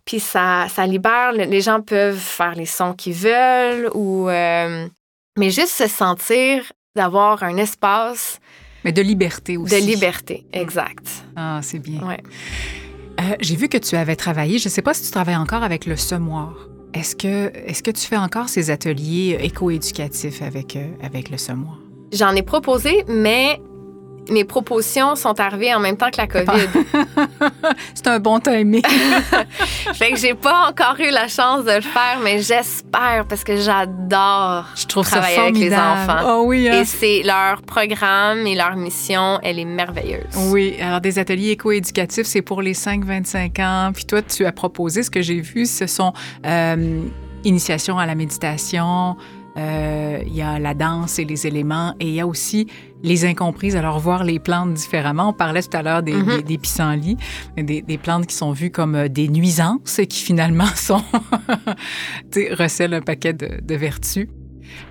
puis ça, ça libère, les gens peuvent faire les sons qu'ils veulent, ou... Euh, mais juste se sentir d'avoir un espace mais de liberté aussi. De liberté, exact. Ah, c'est bien. Ouais. Euh, j'ai vu que tu avais travaillé, je ne sais pas si tu travailles encore avec le semoir. Est-ce que, est que tu fais encore ces ateliers éco-éducatifs avec, euh, avec le semoir? J'en ai proposé, mais mes propositions sont arrivées en même temps que la COVID. c'est un bon timing. fait que j'ai pas encore eu la chance de le faire, mais j'espère parce que j'adore Je trouve travailler ça avec les enfants. Oh oui, hein? Et c'est leur programme et leur mission, elle est merveilleuse. Oui, alors des ateliers éco-éducatifs, c'est pour les 5-25 ans. Puis toi, tu as proposé, ce que j'ai vu, ce sont euh, initiation à la méditation, euh, il y a la danse et les éléments, et il y a aussi les incomprises, alors voir les plantes différemment. On parlait tout à l'heure des, mm-hmm. des, pissenlits, des, des, plantes qui sont vues comme euh, des nuisances et qui finalement sont recèlent un paquet de, de vertus.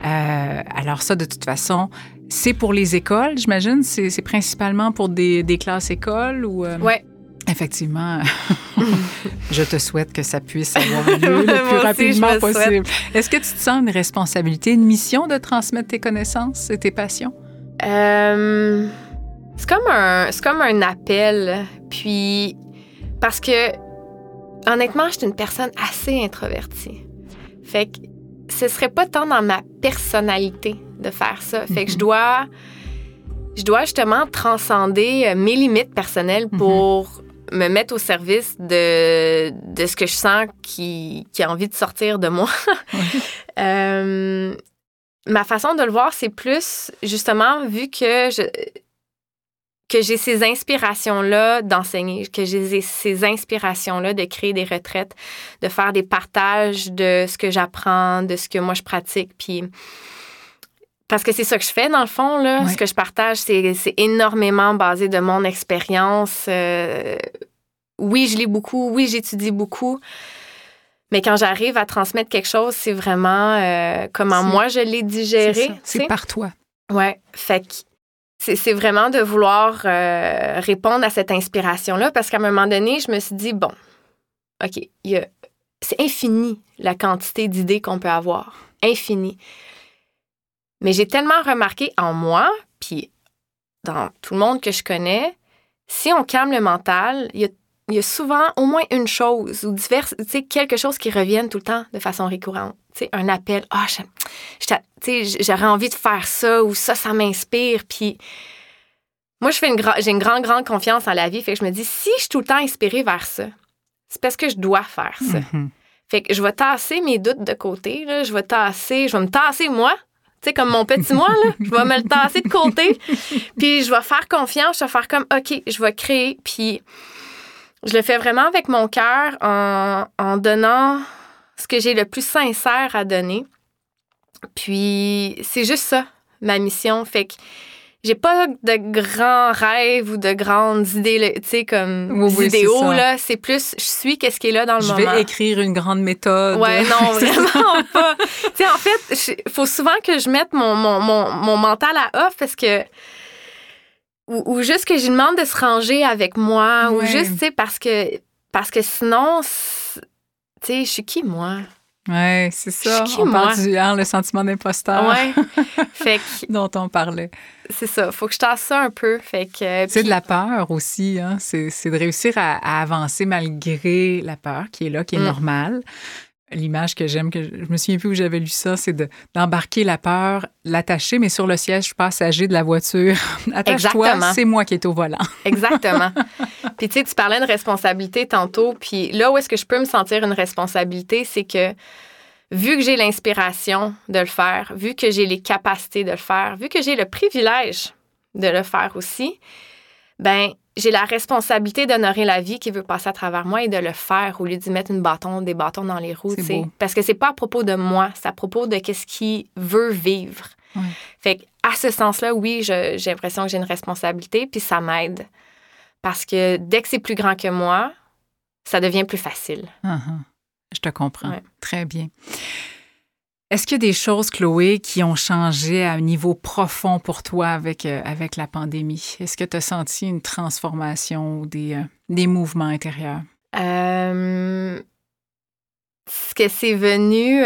Euh, alors ça, de toute façon, C'est pour les écoles, j'imagine? C'est c'est principalement pour des, des classes écoles ou... euh, Ouais. Effectivement, je te souhaite que ça puisse avoir lieu le plus rapidement possible. Est-ce que tu te sens une responsabilité, une mission de transmettre tes connaissances et tes passions? Euh, c'est comme un c'est comme un appel puis parce que honnêtement, je suis une personne assez introvertie. Fait que ce serait pas tant dans ma personnalité de faire ça. Fait que je Mhm. dois je dois justement transcender euh, mes limites personnelles pour me mettre au service de, de ce que je sens qui, qui a envie de sortir de moi. Euh, ma façon de le voir, c'est plus justement vu que je que j'ai ces inspirations-là d'enseigner, que j'ai ces inspirations-là de créer des retraites, de faire des partages de ce que j'apprends, de ce que moi je pratique, puis parce que c'est ça que je fais dans le fond là, Ouais. ce que je partage, c'est c'est énormément basé de mon expérience. Euh, oui, je lis beaucoup, oui, j'étudie beaucoup. Mais quand j'arrive à transmettre quelque chose, c'est vraiment euh, comment moi je l'ai digéré. C'est par toi. Ouais, fait que c'est vraiment de vouloir euh, répondre à cette inspiration-là parce qu'à un moment donné, je me suis dit, bon, OK, c'est infini la quantité d'idées qu'on peut avoir. Infini. Mais j'ai tellement remarqué en moi, puis dans tout le monde que je connais, si on calme le mental, il y a, il y a souvent au moins une chose ou diverses, tu sais, quelque chose qui revienne tout le temps de façon récurrente. Tu sais, un appel, ah, j'aurais envie de faire ça ou ça, ça m'inspire. Puis moi, je fais une gra- j'ai une grande, grande confiance en la vie. Fait que je me dis, si je suis tout le temps inspirée vers ça, c'est parce que je dois faire ça. Mhm. Fait que je vais tasser mes doutes de côté. Là. Je vais tasser, je vais me tasser moi. Sais, comme mon petit moi, là. Je vais me le tasser de côté. puis je vais faire confiance. Je vais faire comme, OK, je vais créer. Puis je le fais vraiment avec mon cœur en, en donnant ce que j'ai le plus sincère à donner. Puis c'est juste ça, ma mission. Fait que j'ai pas de grands rêves ou de grandes idées, tu sais, comme Oui, idéaux, là. C'est plus, je suis qu'est-ce qui est là dans le Je moment. vais écrire une grande méthode. Ouais, non, vraiment pas. tu sais, en fait, il faut souvent que je mette mon, mon, mon, mon mental à off parce que. Ou, ou juste que je demande de se ranger avec moi, ou juste, tu sais, parce que, parce que sinon, tu sais, je suis qui, moi? Ouais, c'est ça. Qui, on parle du hein, le sentiment d'imposteur Ouais. fait que dont on parlait. c'est ça, faut que je tasse ça un peu. Fait que. C'est puis- de la peur aussi. Hein? C'est c'est de réussir à, à avancer malgré la peur qui est là, qui est Mm. normale. L'image que j'aime, que je je me souviens plus où j'avais lu ça, c'est de- d'embarquer la peur, l'attacher, mais sur le siège passager de la voiture. Attache-toi, c'est moi qui est au volant. Exactement. puis tu sais, tu parlais de responsabilité tantôt, puis là où est-ce que je peux me sentir une responsabilité, c'est que vu que j'ai l'inspiration de le faire, vu que j'ai les capacités de le faire, vu que j'ai le privilège de le faire aussi, ben j'ai la responsabilité d'honorer la vie qui veut passer à travers moi et de le faire au lieu d'y mettre une bâton, des bâtons dans les roues. Parce que c'est pas à propos de moi, c'est à propos de qu'est-ce qui veut vivre. Ouais. Fait que, à ce sens-là, oui, j'ai l'impression que j'ai une responsabilité, puis ça m'aide. Parce que dès que c'est plus grand que moi, ça devient plus facile. Uh-huh. Je te comprends. Ouais. Très bien. Est-ce qu'il y a des choses, Chloé, qui ont changé à un niveau profond pour toi avec, euh, avec la pandémie? Est-ce que tu as senti une transformation ou des, euh, des mouvements intérieurs? Euh, ce que c'est venu,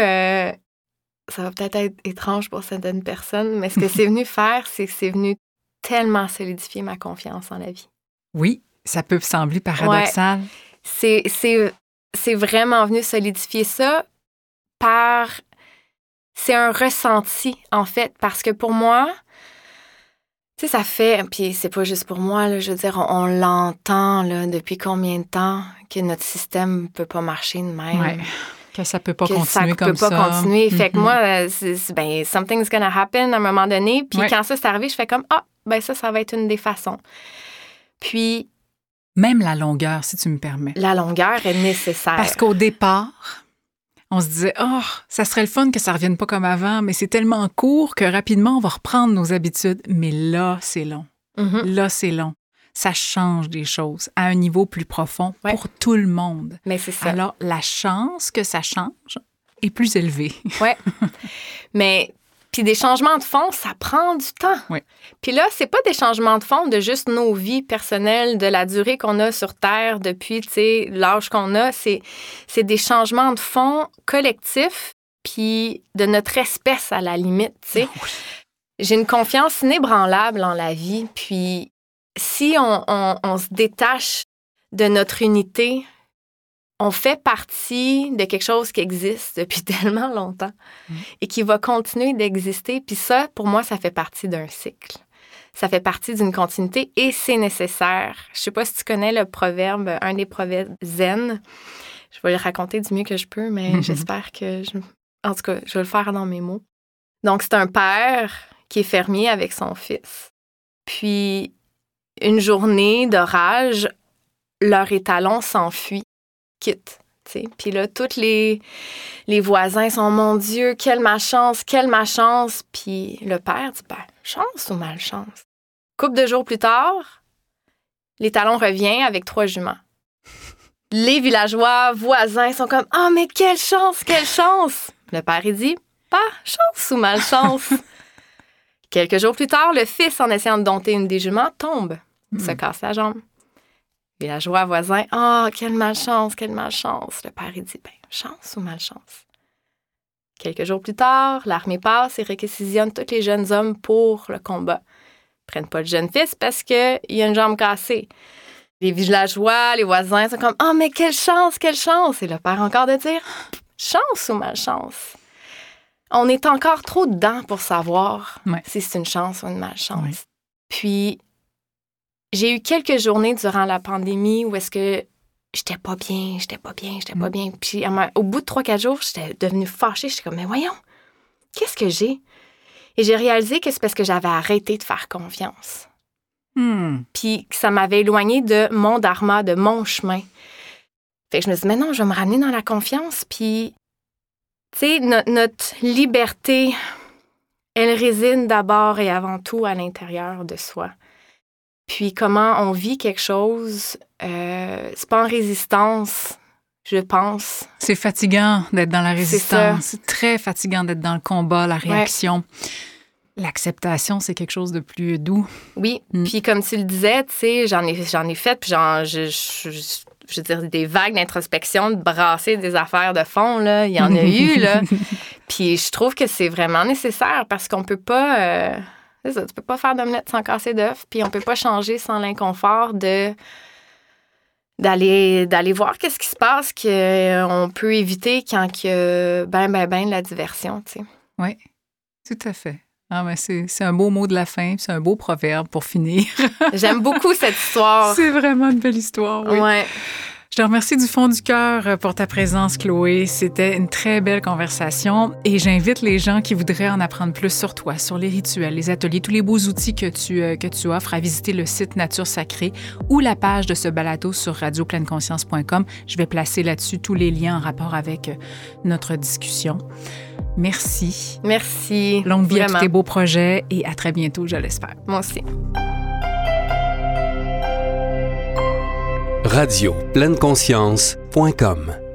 ça va peut-être être étrange pour certaines personnes, mais ce que c'est venu faire, c'est que c'est venu tellement solidifier ma confiance en la vie. Oui, ça peut sembler paradoxal. C'est, c'est vraiment venu solidifier ça par... C'est un ressenti, en fait, parce que pour moi, tu sais, ça fait, puis c'est pas juste pour moi, là, je veux dire, on, on l'entend là, depuis combien de temps que notre système peut pas marcher de même? Ouais. Que ça peut pas que continuer ça comme peut pas ça. continuer. Fait que Mhm. moi, euh, c'est, c'est- ben, something's gonna happen à un moment donné. Puis Ouais. quand ça s'est arrivé, je fais comme, ah, ben ça, ça va être une des façons. Puis Même la longueur, si tu me permets. la longueur est nécessaire. Parce qu'au départ, on se disait, oh, ça serait le fun que ça revienne pas comme avant, mais c'est tellement court que rapidement, on va reprendre nos habitudes. Mais là, c'est long. Mhm. Là, c'est long. Ça change des choses à un niveau plus profond Ouais. pour tout le monde. Mais c'est ça. Alors, la chance que ça change est plus élevée. Ouais. Mais Puis des changements de fond, ça prend du temps. Oui. Puis là, c'est pas des changements de fond de juste nos vies personnelles, de la durée qu'on a sur Terre depuis, tu sais, l'âge qu'on a. C'est, c'est des changements de fond collectifs, puis de notre espèce à la limite, tu sais. Ah J'ai une confiance inébranlable en la vie, puis si on, on- on se détache de notre unité, on fait partie de quelque chose qui existe depuis tellement longtemps Mm. et qui va continuer d'exister. Puis ça, pour moi, ça fait partie d'un cycle. Ça fait partie d'une continuité et c'est nécessaire. Je sais pas si tu connais le proverbe, un des proverbes zen. Je vais le raconter du mieux que je peux, mais j'espère que je... En tout cas, je vais le faire dans mes mots. Donc, c'est un père qui est fermier avec son fils. Puis, une journée d'orage, leur étalon s'enfuit, quitte. Puis là, tous les, les voisins sont Mon Dieu, quelle malchance, quelle malchance. Puis le père dit ben, chance ou malchance? Couple de jours plus tard, l'étalon revient avec trois juments. Les villageois voisins sont comme Oh, mais quelle chance, quelle chance. Le père, il dit Pas chance ou malchance. Quelques jours plus tard, le fils, en essayant de dompter une des juments, tombe, se casse la jambe. Villageois voisin, oh, quelle malchance, quelle malchance. Le père, il dit, ben, chance ou malchance? Quelques jours plus tard, l'armée passe et réquisitionne tous les jeunes hommes pour le combat. Ils prennent pas le jeune fils parce qu'il a une jambe cassée. Les villageois, les voisins sont comme, oh, mais quelle chance, quelle chance. Et le père encore de dire, chance ou malchance? On est encore trop dedans pour savoir Ouais. si c'est une chance ou une malchance. Ouais. Puis, j'ai eu quelques journées durant la pandémie où est-ce que j'étais pas bien, j'étais pas bien, j'étais pas Mm. bien. Puis, au bout de 3-4 jours, j'étais devenue fâchée. J'étais comme, mais voyons, qu'est-ce que j'ai? Et j'ai réalisé que c'est parce que j'avais arrêté de faire confiance. Hmm. Puis que ça m'avait éloignée de mon dharma, de mon chemin. Fait que je me suis dit, mais non, je vais me ramener dans la confiance. Puis, tu sais, no- notre liberté, elle réside d'abord et avant tout à l'intérieur de soi. Puis comment on vit quelque chose, euh, c'est pas en résistance, je pense. C'est fatigant d'être dans la résistance. C'est très fatigant d'être dans le combat, la réaction. L'acceptation, c'est quelque chose de plus doux. Oui, Mm. puis comme tu le disais, tu sais, j'en ai, j'en ai fait, puis j'en, je, je, je- je veux dire, des vagues d'introspection, de brasser des affaires de fond, là, il y en a eu, là. Puis je trouve que c'est vraiment nécessaire parce qu'on peut pas... euh, c'est ça, tu peux pas faire d'omelette sans casser d'œuf, puis on peut pas changer sans l'inconfort de d'aller d'aller voir qu'est-ce qui se passe qu'on peut éviter quand il y a ben ben ben de la diversion, tu sais. Oui, tout à fait. Ah, mais c'est c'est un beau mot de la fin, puis c'est un beau proverbe pour finir. J'aime beaucoup cette histoire. c'est vraiment une belle histoire. Oui. Ouais. Je te remercie du fond du cœur euh, pour ta présence, Chloé. C'était une très belle conversation et j'invite les gens qui voudraient en apprendre plus sur toi, sur les rituels, les ateliers, tous les beaux outils que tu, euh, que tu offres à visiter le site Nature Sacrée ou la page de ce balado sur radiopleineConscience.com. Je vais placer là-dessus tous les liens en rapport avec euh, notre discussion. Merci. Merci. Longue vie à tous tes beaux projets et à très bientôt, je l'espère. Moi aussi. Radio pleine conscience.com